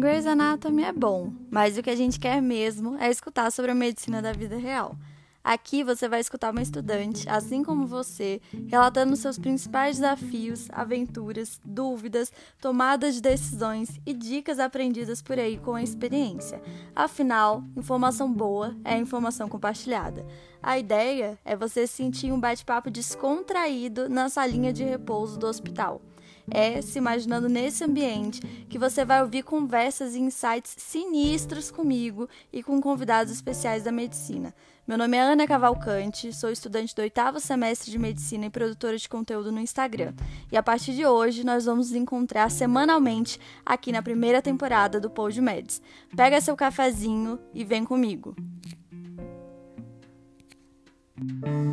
Grey's Anatomy é bom, mas o que a gente quer mesmo é escutar sobre a medicina da vida real. Aqui você vai escutar uma estudante, assim como você, relatando seus principais desafios, aventuras, dúvidas, tomadas de decisões e dicas aprendidas por aí com a experiência. Afinal, informação boa é informação compartilhada. A ideia é você sentir um bate-papo descontraído na salinha de repouso do hospital é se imaginando nesse ambiente que você vai ouvir conversas e insights sinistros comigo e com convidados especiais da medicina. Meu nome é Ana Cavalcante, sou estudante do oitavo semestre de medicina e produtora de conteúdo no Instagram. E a partir de hoje nós vamos nos encontrar semanalmente aqui na primeira temporada do Pod Meds. Pega seu cafezinho e vem comigo. Música